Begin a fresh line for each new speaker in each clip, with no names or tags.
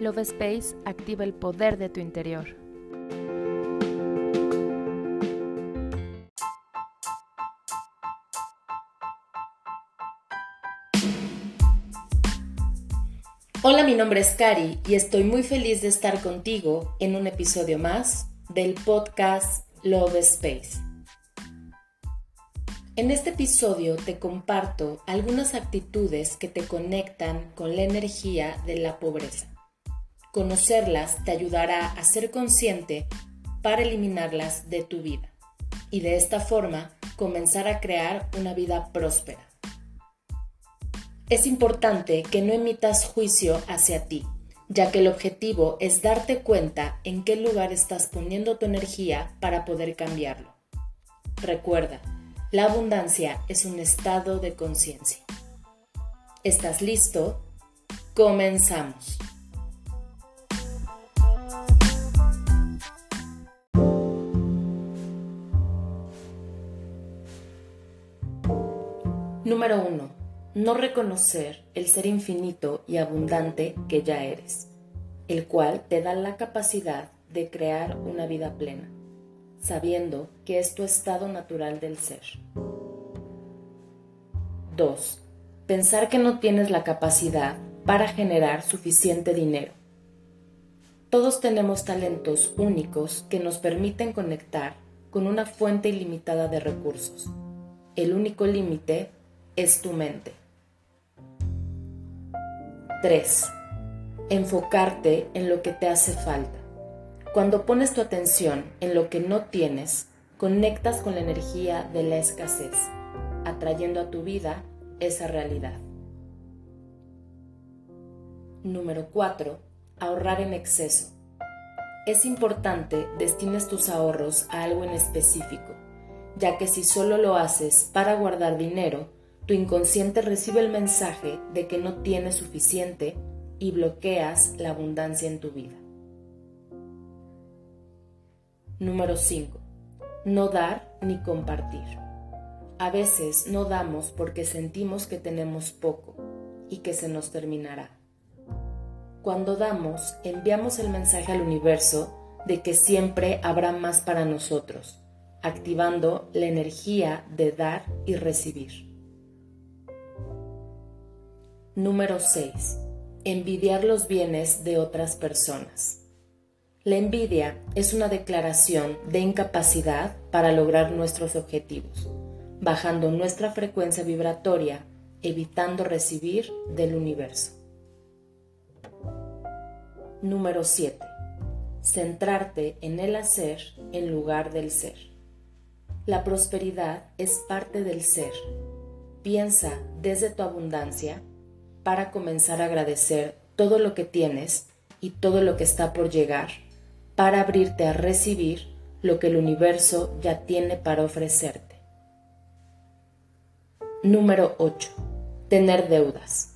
Love Space activa el poder de tu interior.
Hola, mi nombre es Cari y estoy muy feliz de estar contigo en un episodio más del podcast Love Space. En este episodio te comparto algunas actitudes que te conectan con la energía de la pobreza. Conocerlas te ayudará a ser consciente para eliminarlas de tu vida y de esta forma comenzar a crear una vida próspera. Es importante que no emitas juicio hacia ti, ya que el objetivo es darte cuenta en qué lugar estás poniendo tu energía para poder cambiarlo. Recuerda, la abundancia es un estado de conciencia. ¿Estás listo? Comenzamos. Número 1. No reconocer el ser infinito y abundante que ya eres, el cual te da la capacidad de crear una vida plena sabiendo que es tu estado natural del ser. 2. Pensar que no tienes la capacidad para generar suficiente dinero. Todos tenemos talentos únicos que nos permiten conectar con una fuente ilimitada de recursos. El único límite es tu mente. 3. Enfocarte en lo que te hace falta. Cuando pones tu atención en lo que no tienes, conectas con la energía de la escasez, atrayendo a tu vida esa realidad. Número 4. Ahorrar en exceso. Es importante destines tus ahorros a algo en específico, ya que si solo lo haces para guardar dinero, tu inconsciente recibe el mensaje de que no tienes suficiente y bloqueas la abundancia en tu vida. Número 5. No dar ni compartir. A veces no damos porque sentimos que tenemos poco y que se nos terminará. Cuando damos, enviamos el mensaje al universo de que siempre habrá más para nosotros, activando la energía de dar y recibir. Número 6. Envidiar los bienes de otras personas. La envidia es una declaración de incapacidad para lograr nuestros objetivos, bajando nuestra frecuencia vibratoria, evitando recibir del universo. Número 7. Centrarte en el hacer en lugar del ser. La prosperidad es parte del ser. Piensa desde tu abundancia para comenzar a agradecer todo lo que tienes y todo lo que está por llegar para abrirte a recibir lo que el universo ya tiene para ofrecerte. Número 8. Tener deudas.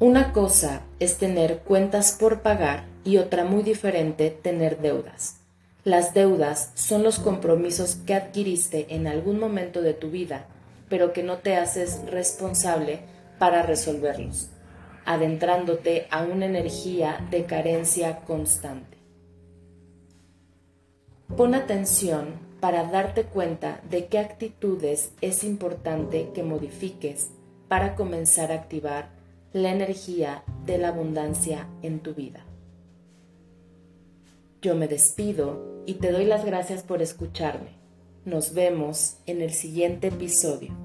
Una cosa es tener cuentas por pagar y otra muy diferente tener deudas. Las deudas son los compromisos que adquiriste en algún momento de tu vida, pero que no te haces responsable para resolverlos, adentrándote a una energía de carencia constante. Pon atención para darte cuenta de qué actitudes es importante que modifiques para comenzar a activar la energía de la abundancia en tu vida. Yo me despido y te doy las gracias por escucharme. Nos vemos en el siguiente episodio.